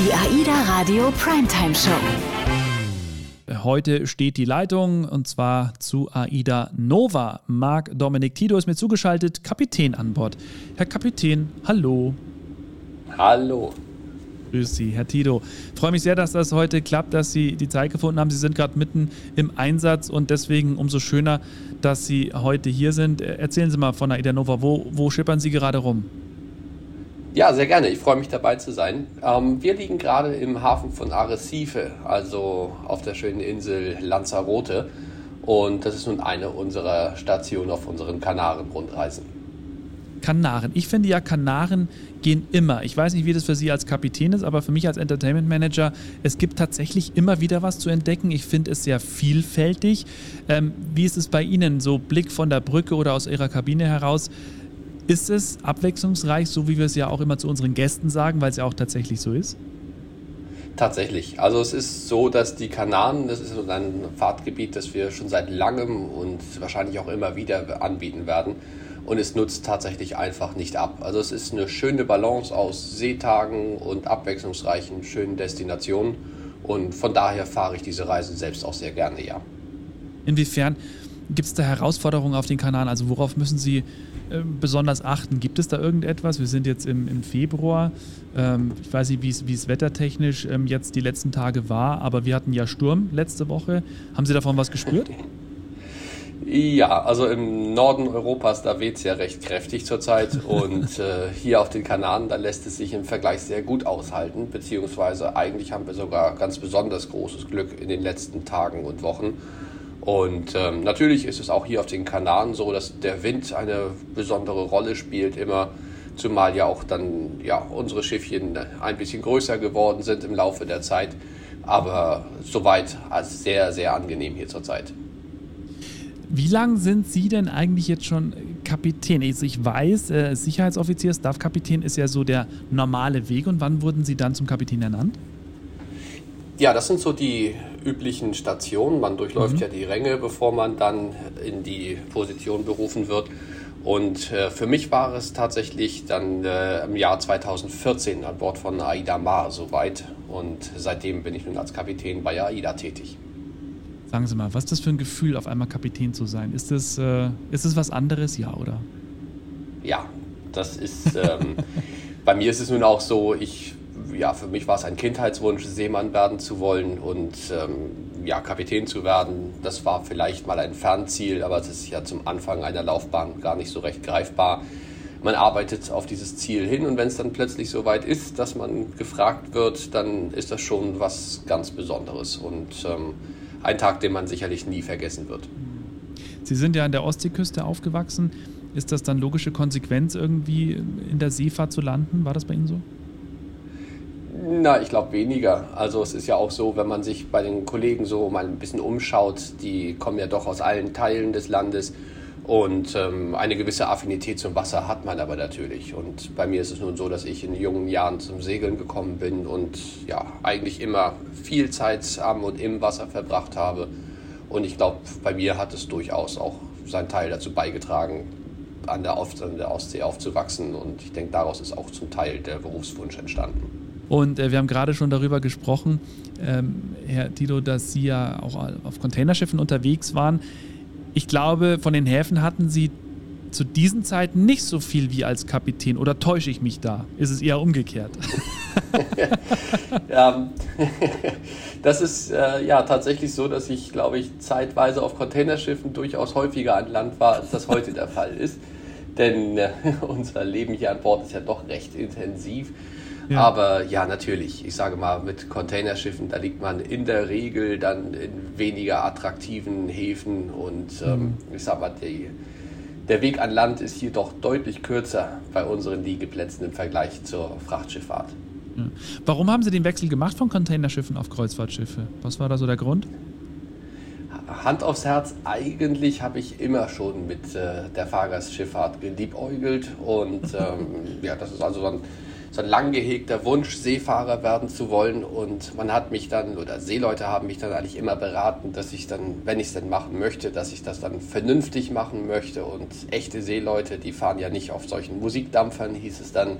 Die AIDA Radio Primetime Show. Heute steht die Leitung und zwar zu AIDA Nova. Marc Dominik Tito ist mir zugeschaltet, Kapitän an Bord. Herr Kapitän, hallo. Hallo. Grüß Sie, Herr Tito. Ich freue mich sehr, dass das heute klappt, dass Sie die Zeit gefunden haben. Sie sind gerade mitten im Einsatz und deswegen umso schöner, dass Sie heute hier sind. Erzählen Sie mal von AIDA Nova, wo, wo schippern Sie gerade rum? Ja, sehr gerne. Ich freue mich dabei zu sein. Ähm, wir liegen gerade im Hafen von Arrecife, also auf der schönen Insel Lanzarote. Und das ist nun eine unserer Stationen auf unseren Kanaren-Rundreisen. Kanaren. Ich finde ja, Kanaren gehen immer. Ich weiß nicht, wie das für Sie als Kapitän ist, aber für mich als Entertainment Manager, es gibt tatsächlich immer wieder was zu entdecken. Ich finde es sehr vielfältig. Ähm, wie ist es bei Ihnen, so Blick von der Brücke oder aus Ihrer Kabine heraus? Ist es abwechslungsreich, so wie wir es ja auch immer zu unseren Gästen sagen, weil es ja auch tatsächlich so ist? Tatsächlich. Also es ist so, dass die Kanaren, das ist ein Fahrtgebiet, das wir schon seit langem und wahrscheinlich auch immer wieder anbieten werden. Und es nutzt tatsächlich einfach nicht ab. Also es ist eine schöne Balance aus Seetagen und abwechslungsreichen, schönen Destinationen. Und von daher fahre ich diese Reisen selbst auch sehr gerne, ja. Inwiefern gibt es da Herausforderungen auf den Kanaren? Also worauf müssen Sie besonders achten? Gibt es da irgendetwas? Wir sind jetzt im, im Februar. Ähm, ich weiß nicht, wie es wettertechnisch ähm, jetzt die letzten Tage war, aber wir hatten ja Sturm letzte Woche. Haben Sie davon was gespürt? Ja, also im Norden Europas, da weht es ja recht kräftig zurzeit und äh, hier auf den Kanaren, da lässt es sich im Vergleich sehr gut aushalten, beziehungsweise eigentlich haben wir sogar ganz besonders großes Glück in den letzten Tagen und Wochen. Und ähm, natürlich ist es auch hier auf den Kanaren so, dass der Wind eine besondere Rolle spielt immer, zumal ja auch dann ja, unsere Schiffchen ein bisschen größer geworden sind im Laufe der Zeit. Aber soweit also sehr, sehr angenehm hier zurzeit. Wie lange sind Sie denn eigentlich jetzt schon Kapitän? Also ich weiß, äh, Sicherheitsoffizier, Staffkapitän ist ja so der normale Weg. Und wann wurden Sie dann zum Kapitän ernannt? Ja, das sind so die üblichen Stationen. Man durchläuft mhm. ja die Ränge, bevor man dann in die Position berufen wird. Und äh, für mich war es tatsächlich dann äh, im Jahr 2014 an Bord von AIDA Mar soweit. Und seitdem bin ich nun als Kapitän bei AIDA tätig. Sagen Sie mal, was ist das für ein Gefühl, auf einmal Kapitän zu sein? Ist das, äh, ist das was anderes, ja, oder? Ja, das ist. Ähm, bei mir ist es nun auch so, ich ja, für mich war es ein Kindheitswunsch, Seemann werden zu wollen und ähm, ja, Kapitän zu werden. Das war vielleicht mal ein Fernziel, aber es ist ja zum Anfang einer Laufbahn gar nicht so recht greifbar. Man arbeitet auf dieses Ziel hin und wenn es dann plötzlich so weit ist, dass man gefragt wird, dann ist das schon was ganz Besonderes und ähm, ein Tag, den man sicherlich nie vergessen wird. Sie sind ja an der Ostseeküste aufgewachsen. Ist das dann logische Konsequenz, irgendwie in der Seefahrt zu landen? War das bei Ihnen so? Na, ich glaube weniger. Also es ist ja auch so, wenn man sich bei den Kollegen so mal ein bisschen umschaut, die kommen ja doch aus allen Teilen des Landes und ähm, eine gewisse Affinität zum Wasser hat man aber natürlich. Und bei mir ist es nun so, dass ich in jungen Jahren zum Segeln gekommen bin und ja, eigentlich immer viel Zeit am und im Wasser verbracht habe. Und ich glaube, bei mir hat es durchaus auch seinen Teil dazu beigetragen, an der, an der Ostsee aufzuwachsen. Und ich denke, daraus ist auch zum Teil der Berufswunsch entstanden. Und äh, wir haben gerade schon darüber gesprochen, ähm, Herr Tilo, dass Sie ja auch auf Containerschiffen unterwegs waren. Ich glaube, von den Häfen hatten Sie zu diesen Zeiten nicht so viel wie als Kapitän. Oder täusche ich mich da? Ist es eher umgekehrt? ja, das ist äh, ja tatsächlich so, dass ich, glaube ich, zeitweise auf Containerschiffen durchaus häufiger an Land war, als das heute der Fall ist. Denn äh, unser Leben hier an Bord ist ja doch recht intensiv. Ja. Aber ja, natürlich, ich sage mal, mit Containerschiffen, da liegt man in der Regel dann in weniger attraktiven Häfen und ähm, mhm. ich sage mal, die, der Weg an Land ist hier doch deutlich kürzer bei unseren Liegeplätzen im Vergleich zur Frachtschifffahrt. Warum haben Sie den Wechsel gemacht von Containerschiffen auf Kreuzfahrtschiffe? Was war da so der Grund? Hand aufs Herz, eigentlich habe ich immer schon mit äh, der Fahrgastschifffahrt geliebäugelt und ähm, ja, das ist also so ein so ein lang gehegter Wunsch, Seefahrer werden zu wollen. Und man hat mich dann, oder Seeleute haben mich dann eigentlich immer beraten, dass ich dann, wenn ich es denn machen möchte, dass ich das dann vernünftig machen möchte. Und echte Seeleute, die fahren ja nicht auf solchen Musikdampfern, hieß es dann.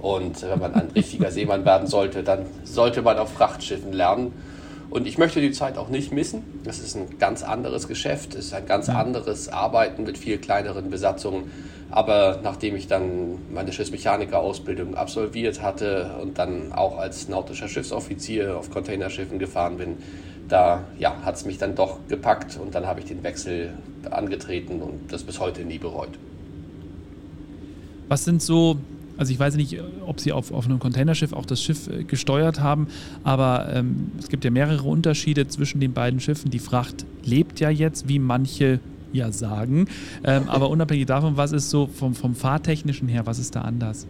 Und wenn man ein richtiger Seemann werden sollte, dann sollte man auf Frachtschiffen lernen. Und ich möchte die Zeit auch nicht missen. Das ist ein ganz anderes Geschäft, es ist ein ganz anderes Arbeiten mit viel kleineren Besatzungen. Aber nachdem ich dann meine Schiffsmechanikerausbildung absolviert hatte und dann auch als nautischer Schiffsoffizier auf Containerschiffen gefahren bin, da ja, hat es mich dann doch gepackt und dann habe ich den Wechsel angetreten und das bis heute nie bereut. Was sind so also ich weiß nicht, ob Sie auf, auf einem Containerschiff auch das Schiff äh, gesteuert haben, aber ähm, es gibt ja mehrere Unterschiede zwischen den beiden Schiffen. Die Fracht lebt ja jetzt, wie manche ja sagen. Ähm, aber unabhängig davon, was ist so vom, vom Fahrtechnischen her, was ist da anders?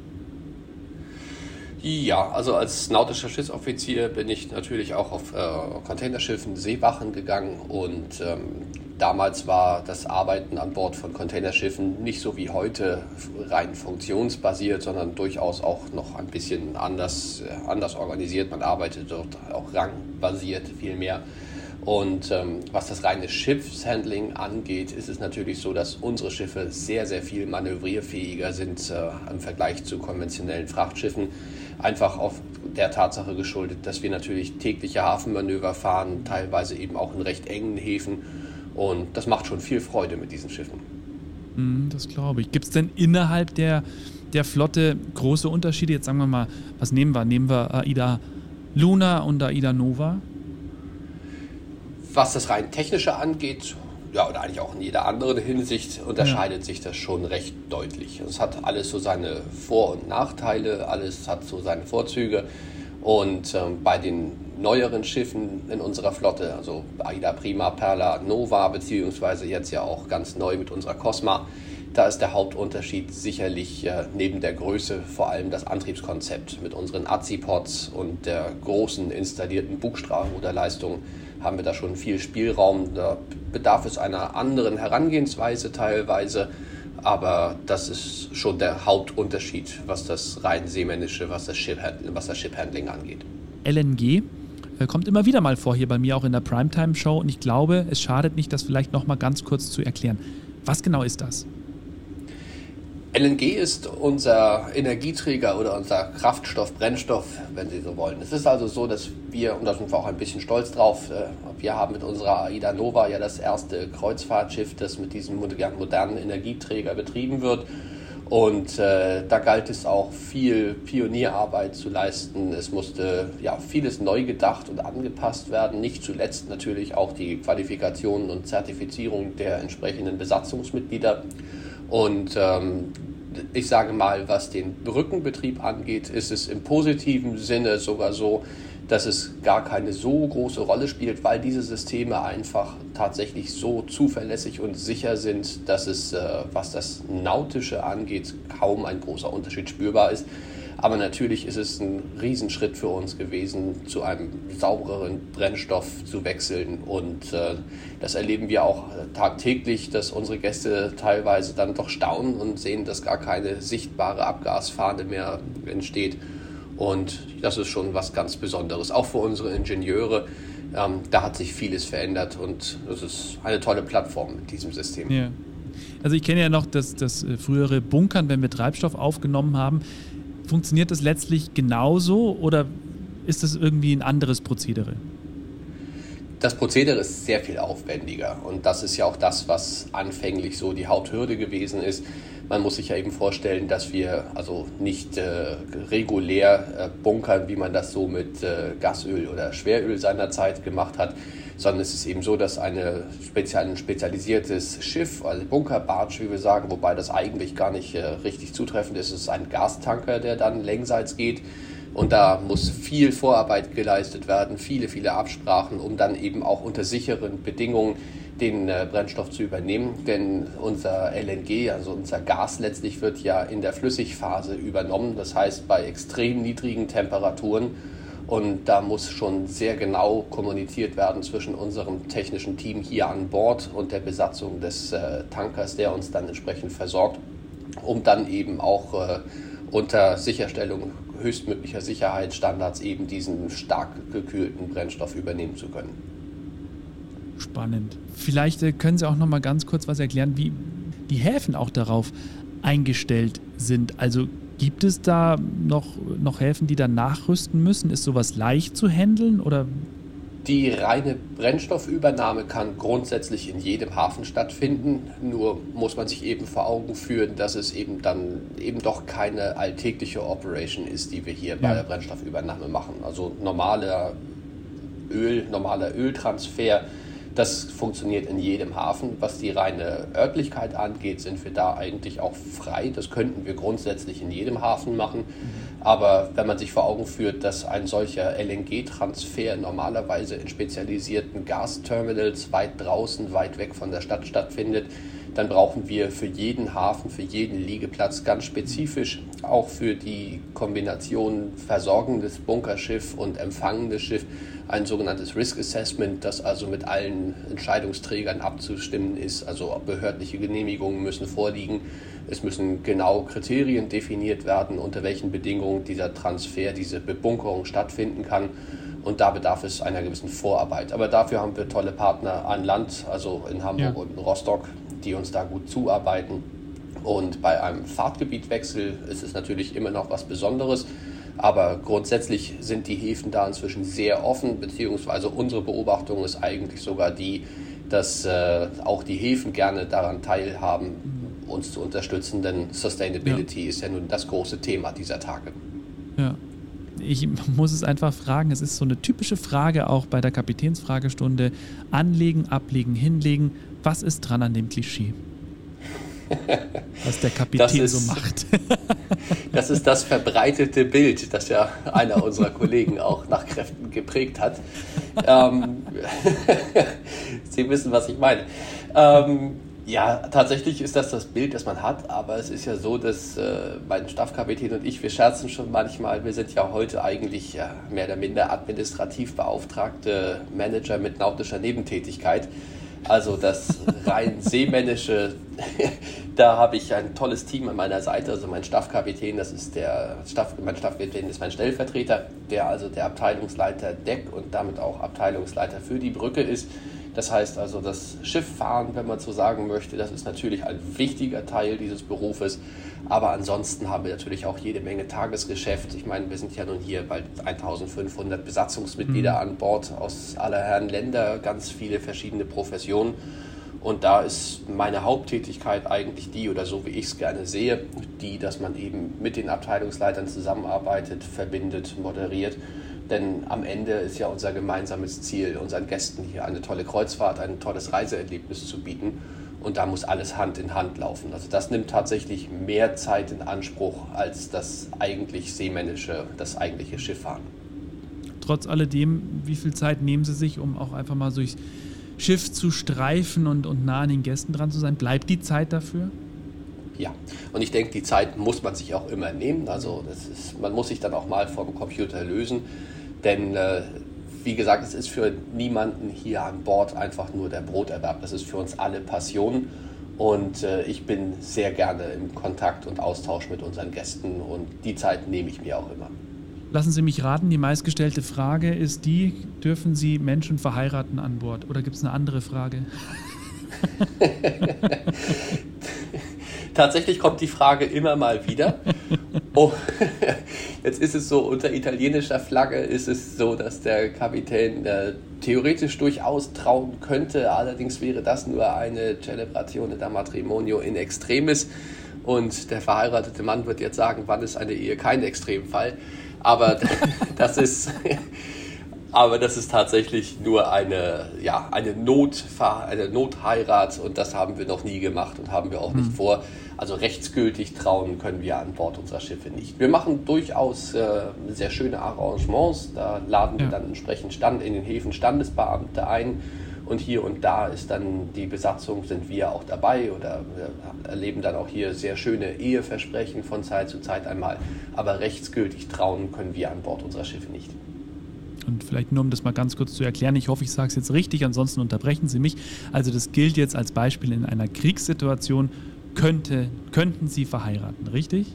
Ja, also als nautischer Schiffsoffizier bin ich natürlich auch auf äh, Containerschiffen Seewachen gegangen und ähm, damals war das Arbeiten an Bord von Containerschiffen nicht so wie heute rein funktionsbasiert, sondern durchaus auch noch ein bisschen anders, äh, anders organisiert. Man arbeitet dort auch rangbasiert viel mehr. Und ähm, was das reine Schiffshandling angeht, ist es natürlich so, dass unsere Schiffe sehr, sehr viel manövrierfähiger sind äh, im Vergleich zu konventionellen Frachtschiffen. Einfach auf der Tatsache geschuldet, dass wir natürlich tägliche Hafenmanöver fahren, teilweise eben auch in recht engen Häfen. Und das macht schon viel Freude mit diesen Schiffen. Mm, das glaube ich. Gibt es denn innerhalb der, der Flotte große Unterschiede? Jetzt sagen wir mal, was nehmen wir? Nehmen wir AIDA Luna und AIDA Nova? Was das rein technische angeht, ja, oder eigentlich auch in jeder anderen Hinsicht unterscheidet ja. sich das schon recht deutlich. Es hat alles so seine Vor- und Nachteile, alles hat so seine Vorzüge. Und ähm, bei den neueren Schiffen in unserer Flotte, also Aida Prima, Perla, Nova, beziehungsweise jetzt ja auch ganz neu mit unserer Cosma, da ist der Hauptunterschied sicherlich äh, neben der Größe vor allem das Antriebskonzept. Mit unseren Azipods und der großen installierten Bugstrahlruderleistung haben wir da schon viel Spielraum. Da bedarf es einer anderen Herangehensweise teilweise. Aber das ist schon der Hauptunterschied, was das rein seemännische, was das, Ship was das Ship-Handling angeht. LNG äh, kommt immer wieder mal vor hier bei mir auch in der Primetime-Show und ich glaube, es schadet nicht, das vielleicht noch mal ganz kurz zu erklären. Was genau ist das? LNG ist unser Energieträger oder unser Kraftstoff, Brennstoff, wenn Sie so wollen. Es ist also so, dass wir, und da sind wir auch ein bisschen stolz drauf, äh, wir haben mit unserer AIDA Nova ja das erste Kreuzfahrtschiff, das mit diesem modernen Energieträger betrieben wird. Und äh, da galt es auch viel Pionierarbeit zu leisten. Es musste ja vieles neu gedacht und angepasst werden. Nicht zuletzt natürlich auch die Qualifikationen und Zertifizierung der entsprechenden Besatzungsmitglieder. Und ähm, ich sage mal, was den Brückenbetrieb angeht, ist es im positiven Sinne sogar so, dass es gar keine so große Rolle spielt, weil diese Systeme einfach tatsächlich so zuverlässig und sicher sind, dass es, äh, was das Nautische angeht, kaum ein großer Unterschied spürbar ist. Aber natürlich ist es ein Riesenschritt für uns gewesen, zu einem saubereren Brennstoff zu wechseln. Und äh, das erleben wir auch tagtäglich, dass unsere Gäste teilweise dann doch staunen und sehen, dass gar keine sichtbare Abgasfahne mehr entsteht. Und das ist schon was ganz Besonderes, auch für unsere Ingenieure. Ähm, da hat sich vieles verändert und das ist eine tolle Plattform mit diesem System. Ja. Also ich kenne ja noch das, das äh, frühere Bunkern, wenn wir Treibstoff aufgenommen haben. Funktioniert das letztlich genauso oder ist das irgendwie ein anderes Prozedere? Das Prozedere ist sehr viel aufwendiger und das ist ja auch das, was anfänglich so die Haupthürde gewesen ist. Man muss sich ja eben vorstellen, dass wir also nicht äh, regulär äh, bunkern, wie man das so mit äh, Gasöl oder Schweröl seinerzeit gemacht hat, sondern es ist eben so, dass eine spezial, ein spezialisiertes Schiff, also Bunkerbarge, wie wir sagen, wobei das eigentlich gar nicht äh, richtig zutreffend ist, es ist ein Gastanker, der dann längsseits geht. Und da muss viel Vorarbeit geleistet werden, viele, viele Absprachen, um dann eben auch unter sicheren Bedingungen den äh, Brennstoff zu übernehmen. Denn unser LNG, also unser Gas letztlich wird ja in der Flüssigphase übernommen. Das heißt bei extrem niedrigen Temperaturen und da muss schon sehr genau kommuniziert werden zwischen unserem technischen Team hier an Bord und der Besatzung des äh, Tankers, der uns dann entsprechend versorgt, um dann eben auch äh, unter Sicherstellung höchstmöglicher Sicherheitsstandards eben diesen stark gekühlten Brennstoff übernehmen zu können. Spannend. Vielleicht äh, können Sie auch noch mal ganz kurz was erklären, wie die Häfen auch darauf eingestellt sind. Also Gibt es da noch, noch Häfen, die da nachrüsten müssen? Ist sowas leicht zu handeln oder die reine Brennstoffübernahme kann grundsätzlich in jedem Hafen stattfinden, nur muss man sich eben vor Augen führen, dass es eben dann eben doch keine alltägliche Operation ist, die wir hier ja. bei der Brennstoffübernahme machen. Also normaler Öl, normaler Öltransfer, das funktioniert in jedem Hafen. Was die reine Örtlichkeit angeht, sind wir da eigentlich auch frei. Das könnten wir grundsätzlich in jedem Hafen machen. Aber wenn man sich vor Augen führt, dass ein solcher LNG-Transfer normalerweise in spezialisierten Gasterminals weit draußen, weit weg von der Stadt stattfindet, dann brauchen wir für jeden Hafen, für jeden Liegeplatz ganz spezifisch, auch für die Kombination versorgendes Bunkerschiff und empfangendes Schiff, ein sogenanntes Risk Assessment, das also mit allen Entscheidungsträgern abzustimmen ist. Also behördliche Genehmigungen müssen vorliegen. Es müssen genau Kriterien definiert werden, unter welchen Bedingungen dieser Transfer, diese Bebunkerung stattfinden kann. Und da bedarf es einer gewissen Vorarbeit. Aber dafür haben wir tolle Partner an Land, also in Hamburg ja. und in Rostock, die uns da gut zuarbeiten. Und bei einem Fahrtgebietwechsel ist es natürlich immer noch was Besonderes. Aber grundsätzlich sind die Häfen da inzwischen sehr offen, beziehungsweise unsere Beobachtung ist eigentlich sogar die, dass äh, auch die Häfen gerne daran teilhaben, uns zu unterstützen, denn Sustainability ja. ist ja nun das große Thema dieser Tage. Ja. Ich muss es einfach fragen, es ist so eine typische Frage auch bei der Kapitänsfragestunde. Anlegen, ablegen, hinlegen. Was ist dran an dem Klischee? was der Kapitän ist, so macht. das ist das verbreitete Bild, das ja einer unserer Kollegen auch nach Kräften geprägt hat. Ähm, Sie wissen, was ich meine. Ähm, ja, tatsächlich ist das das Bild, das man hat, aber es ist ja so, dass äh, mein Staffkapitän und ich, wir scherzen schon manchmal, wir sind ja heute eigentlich ja, mehr oder minder administrativ beauftragte Manager mit nautischer Nebentätigkeit. Also das rein seemännische, da habe ich ein tolles Team an meiner Seite. Also mein Staffkapitän, das ist der Staff, mein Staffkapitän ist mein Stellvertreter, der also der Abteilungsleiter Deck und damit auch Abteilungsleiter für die Brücke ist. Das heißt also, das Schifffahren, wenn man so sagen möchte, das ist natürlich ein wichtiger Teil dieses Berufes. Aber ansonsten haben wir natürlich auch jede Menge Tagesgeschäft. Ich meine, wir sind ja nun hier bald 1500 Besatzungsmitglieder mhm. an Bord aus aller Herren Länder, ganz viele verschiedene Professionen. Und da ist meine Haupttätigkeit eigentlich die, oder so wie ich es gerne sehe, die, dass man eben mit den Abteilungsleitern zusammenarbeitet, verbindet, moderiert denn am Ende ist ja unser gemeinsames Ziel, unseren Gästen hier eine tolle Kreuzfahrt, ein tolles Reiseerlebnis zu bieten. Und da muss alles Hand in Hand laufen. Also das nimmt tatsächlich mehr Zeit in Anspruch als das eigentlich seemännische, das eigentliche Schifffahren. Trotz alledem, wie viel Zeit nehmen Sie sich, um auch einfach mal durchs Schiff zu streifen und, und nah an den Gästen dran zu sein? Bleibt die Zeit dafür? Ja, und ich denke, die Zeit muss man sich auch immer nehmen. Also das ist, man muss sich dann auch mal vom Computer lösen. Denn äh, wie gesagt, es ist für niemanden hier an Bord einfach nur der Broterwerb. Das ist für uns alle Passion. Und äh, ich bin sehr gerne im Kontakt und Austausch mit unseren Gästen und die Zeit nehme ich mir auch immer. Lassen Sie mich raten, die meistgestellte Frage ist die, dürfen Sie Menschen verheiraten an Bord? Oder gibt es eine andere Frage? Tatsächlich kommt die Frage immer mal wieder. Oh, jetzt ist es so, unter italienischer Flagge ist es so, dass der Kapitän äh, theoretisch durchaus trauen könnte. Allerdings wäre das nur eine Celebrazione da Matrimonio in Extremis. Und der verheiratete Mann wird jetzt sagen, wann ist eine Ehe kein Extremfall. Aber das ist aber das ist tatsächlich nur eine, ja, eine, Notver eine Notheirat und das haben wir noch nie gemacht und haben wir auch nicht mhm. vor. Also rechtsgültig trauen können wir an Bord unserer Schiffe nicht. Wir machen durchaus äh, sehr schöne Arrangements. Da laden ja. wir dann entsprechend Stand in den Häfen Standesbeamte ein. Und hier und da ist dann die Besatzung, sind wir auch dabei oder wir erleben dann auch hier sehr schöne Eheversprechen von Zeit zu Zeit einmal. Aber rechtsgültig trauen können wir an Bord unserer Schiffe nicht. Und vielleicht nur, um das mal ganz kurz zu erklären, ich hoffe, ich sage es jetzt richtig, ansonsten unterbrechen Sie mich. Also das gilt jetzt als Beispiel in einer Kriegssituation, könnte, könnten Sie verheiraten, richtig?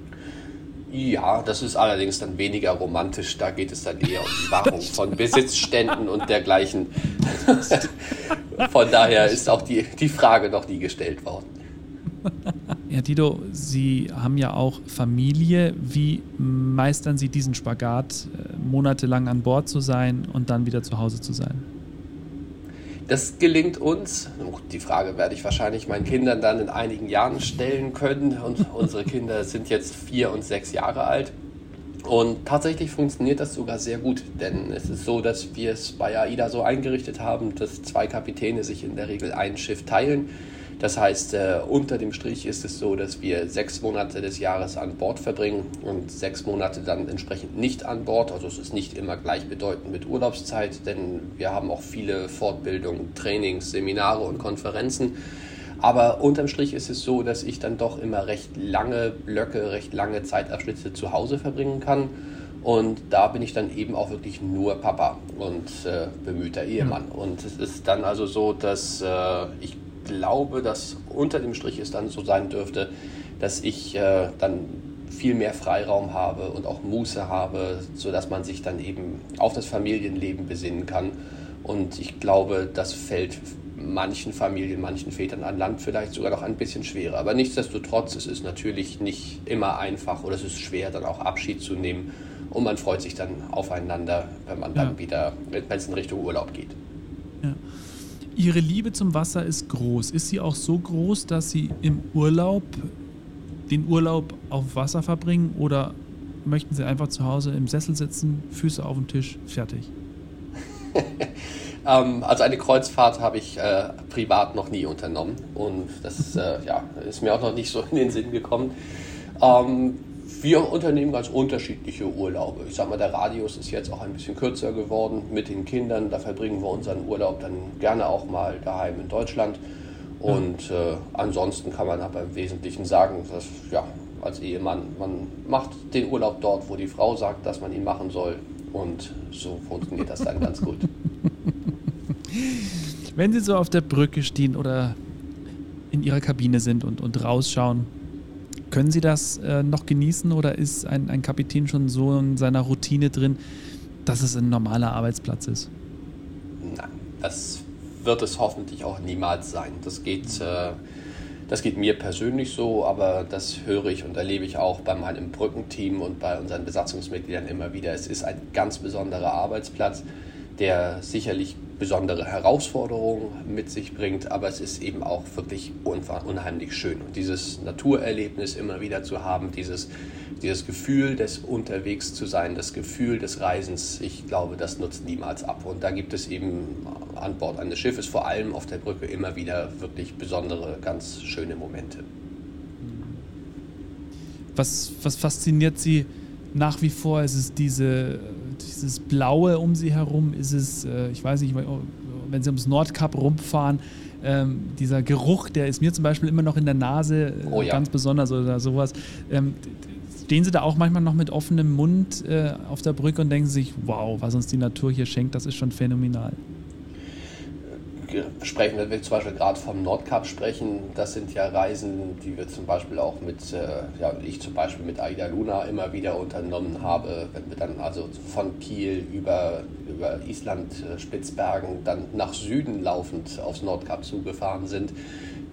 Ja, das ist allerdings dann weniger romantisch. Da geht es dann eher um die Wahrung von Besitzständen und dergleichen. Von daher ist auch die, die Frage noch nie gestellt worden. Herr Tito, Sie haben ja auch Familie. Wie meistern Sie diesen Spagat, äh, monatelang an Bord zu sein und dann wieder zu Hause zu sein? Das gelingt uns. Die Frage werde ich wahrscheinlich meinen Kindern dann in einigen Jahren stellen können. Und unsere Kinder sind jetzt vier und sechs Jahre alt. Und tatsächlich funktioniert das sogar sehr gut, denn es ist so, dass wir es bei AIDA so eingerichtet haben, dass zwei Kapitäne sich in der Regel ein Schiff teilen. Das heißt, äh, unter dem Strich ist es so, dass wir sechs Monate des Jahres an Bord verbringen und sechs Monate dann entsprechend nicht an Bord. Also es ist nicht immer gleichbedeutend mit Urlaubszeit, denn wir haben auch viele Fortbildungen, Trainings, Seminare und Konferenzen. Aber unterm Strich ist es so, dass ich dann doch immer recht lange Blöcke, recht lange Zeitabschnitte zu Hause verbringen kann. Und da bin ich dann eben auch wirklich nur Papa und äh, bemühter Ehemann. Und es ist dann also so, dass äh, ich glaube, dass unter dem Strich es dann so sein dürfte, dass ich äh, dann viel mehr Freiraum habe und auch Muße habe, sodass man sich dann eben auf das Familienleben besinnen kann. Und ich glaube, das fällt manchen Familien, manchen Vätern an Land vielleicht sogar noch ein bisschen schwerer. Aber nichtsdestotrotz, es ist natürlich nicht immer einfach oder es ist schwer, dann auch Abschied zu nehmen. Und man freut sich dann aufeinander, wenn man dann ja. wieder, wenn es in Richtung Urlaub geht. Ja. Ihre Liebe zum Wasser ist groß. Ist sie auch so groß, dass Sie im Urlaub den Urlaub auf Wasser verbringen oder möchten Sie einfach zu Hause im Sessel sitzen, Füße auf dem Tisch, fertig? ähm, also eine Kreuzfahrt habe ich äh, privat noch nie unternommen und das äh, ja, ist mir auch noch nicht so in den Sinn gekommen. Ähm, wir unternehmen ganz unterschiedliche Urlaube. Ich sag mal, der Radius ist jetzt auch ein bisschen kürzer geworden mit den Kindern. Da verbringen wir unseren Urlaub dann gerne auch mal daheim in Deutschland. Und äh, ansonsten kann man aber im Wesentlichen sagen, dass ja, als Ehemann, man macht den Urlaub dort, wo die Frau sagt, dass man ihn machen soll. Und so funktioniert das dann ganz gut. Wenn Sie so auf der Brücke stehen oder in Ihrer Kabine sind und, und rausschauen, können Sie das äh, noch genießen oder ist ein, ein Kapitän schon so in seiner Routine drin, dass es ein normaler Arbeitsplatz ist? Nein, das wird es hoffentlich auch niemals sein. Das geht, äh, das geht mir persönlich so, aber das höre ich und erlebe ich auch bei meinem Brückenteam und bei unseren Besatzungsmitgliedern immer wieder. Es ist ein ganz besonderer Arbeitsplatz, der sicherlich besondere Herausforderungen mit sich bringt, aber es ist eben auch wirklich unheimlich schön. Und dieses Naturerlebnis immer wieder zu haben, dieses, dieses Gefühl des Unterwegs zu sein, das Gefühl des Reisens, ich glaube, das nutzt niemals ab. Und da gibt es eben an Bord eines Schiffes, vor allem auf der Brücke, immer wieder wirklich besondere, ganz schöne Momente. Was, was fasziniert Sie nach wie vor? Ist es diese dieses Blaue um sie herum? Ist es, äh, ich weiß nicht, wenn sie ums Nordkap rumfahren, ähm, dieser Geruch, der ist mir zum Beispiel immer noch in der Nase äh, oh, ja. ganz besonders oder sowas. Ähm, stehen Sie da auch manchmal noch mit offenem Mund äh, auf der Brücke und denken sich, wow, was uns die Natur hier schenkt, das ist schon phänomenal? Sprechen, wenn wir zum Beispiel gerade vom Nordkap sprechen, das sind ja Reisen, die wir zum Beispiel auch mit, äh, ja, ich zum Beispiel mit Aida Luna immer wieder unternommen habe, wenn wir dann also von Kiel über, über Island, äh, Spitzbergen, dann nach Süden laufend aufs Nordkap zugefahren sind.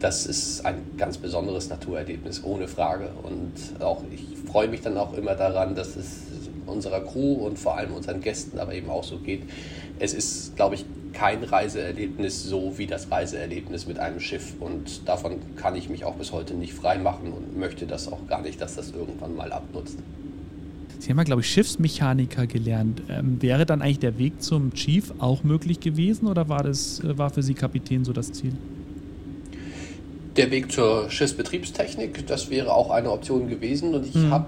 Das ist ein ganz besonderes Naturerlebnis, ohne Frage. Und auch ich freue mich dann auch immer daran, dass es unserer Crew und vor allem unseren Gästen aber eben auch so geht. Es ist, glaube ich, kein Reiseerlebnis so wie das Reiseerlebnis mit einem Schiff. Und davon kann ich mich auch bis heute nicht frei machen und möchte das auch gar nicht, dass das irgendwann mal abnutzt. Sie haben ja, glaube ich, Schiffsmechaniker gelernt. Ähm, wäre dann eigentlich der Weg zum Chief auch möglich gewesen oder war, das, äh, war für Sie Kapitän so das Ziel? Der Weg zur Schiffsbetriebstechnik, das wäre auch eine Option gewesen. Und ich mhm. habe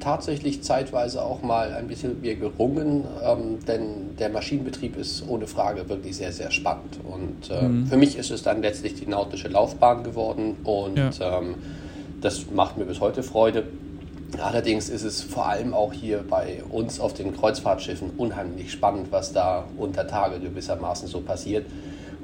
tatsächlich zeitweise auch mal ein bisschen mit mir gerungen, ähm, denn der Maschinenbetrieb ist ohne Frage wirklich sehr, sehr spannend. Und äh, mhm. für mich ist es dann letztlich die nautische Laufbahn geworden und ja. ähm, das macht mir bis heute Freude. Allerdings ist es vor allem auch hier bei uns auf den Kreuzfahrtschiffen unheimlich spannend, was da unter Tage gewissermaßen so passiert.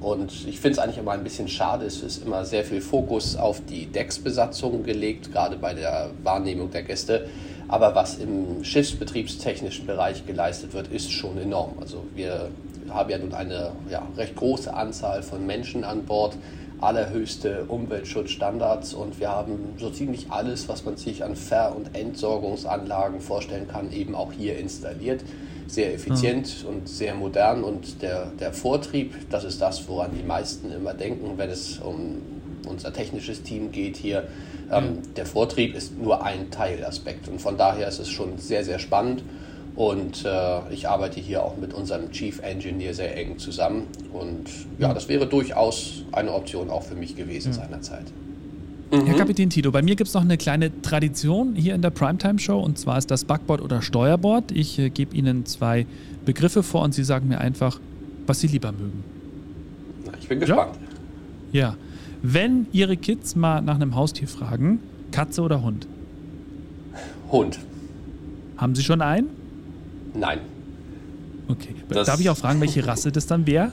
Und ich finde es eigentlich immer ein bisschen schade, es ist immer sehr viel Fokus auf die Decksbesatzung gelegt, gerade bei der Wahrnehmung der Gäste. Aber was im schiffsbetriebstechnischen Bereich geleistet wird, ist schon enorm. Also wir haben ja nun eine ja, recht große Anzahl von Menschen an Bord, allerhöchste Umweltschutzstandards und wir haben so ziemlich alles, was man sich an Ver- und Entsorgungsanlagen vorstellen kann, eben auch hier installiert. Sehr effizient mhm. und sehr modern und der, der Vortrieb, das ist das, woran die meisten immer denken, wenn es um unser technisches Team geht hier. Ähm, mhm. Der Vortrieb ist nur ein Teilaspekt und von daher ist es schon sehr, sehr spannend. Und äh, ich arbeite hier auch mit unserem Chief Engineer sehr eng zusammen. Und ja, das wäre durchaus eine Option auch für mich gewesen ja. seinerzeit. Mhm. Herr Kapitän Tito, bei mir gibt es noch eine kleine Tradition hier in der Primetime Show und zwar ist das Backboard oder Steuerbord. Ich äh, gebe Ihnen zwei Begriffe vor und Sie sagen mir einfach, was Sie lieber mögen. Na, ich bin gespannt. Ja? ja. Wenn Ihre Kids mal nach einem Haustier fragen, Katze oder Hund? Hund. Haben Sie schon einen? Nein. Okay. Das Darf ich auch fragen, welche Rasse das dann wäre?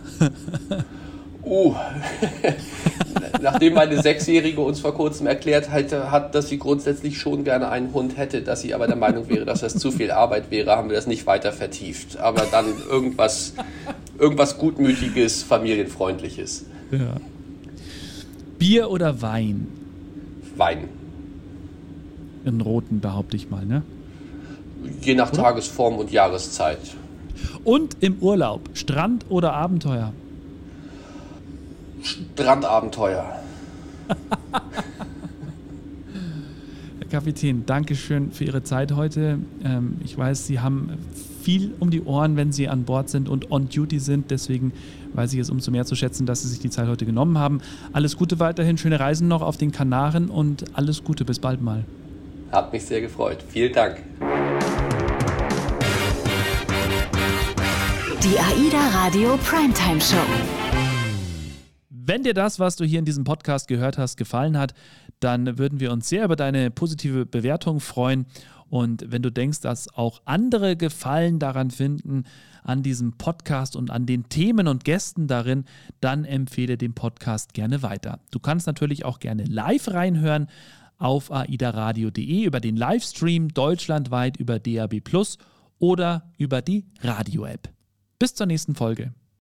uh. Nachdem meine Sechsjährige uns vor kurzem erklärt hat, dass sie grundsätzlich schon gerne einen Hund hätte, dass sie aber der Meinung wäre, dass das zu viel Arbeit wäre, haben wir das nicht weiter vertieft. Aber dann irgendwas, irgendwas Gutmütiges, Familienfreundliches. Ja. Bier oder Wein? Wein. Einen roten, behaupte ich mal, ne? Je nach oder? Tagesform und Jahreszeit. Und im Urlaub, Strand oder Abenteuer? Strandabenteuer. Herr Kapitän, danke schön für Ihre Zeit heute. Ähm, ich weiß, Sie haben viel um die Ohren, wenn Sie an Bord sind und on duty sind. Deswegen weiß ich es umso mehr zu schätzen, dass Sie sich die Zeit heute genommen haben. Alles Gute weiterhin, schöne Reisen noch auf den Kanaren und alles Gute, bis bald mal. Hat mich sehr gefreut. Vielen Dank. Die AIDA Radio Primetime Show. Wenn dir das, was du hier in diesem Podcast gehört hast, gefallen hat, dann würden wir uns sehr über deine positive Bewertung freuen. Und wenn du denkst, dass auch andere Gefallen daran finden, an diesem Podcast und an den Themen und Gästen darin, dann empfehle den Podcast gerne weiter. Du kannst natürlich auch gerne live reinhören auf aidaradio.de über den Livestream deutschlandweit über DAB Plus oder über die Radio-App. Bis zur nächsten Folge.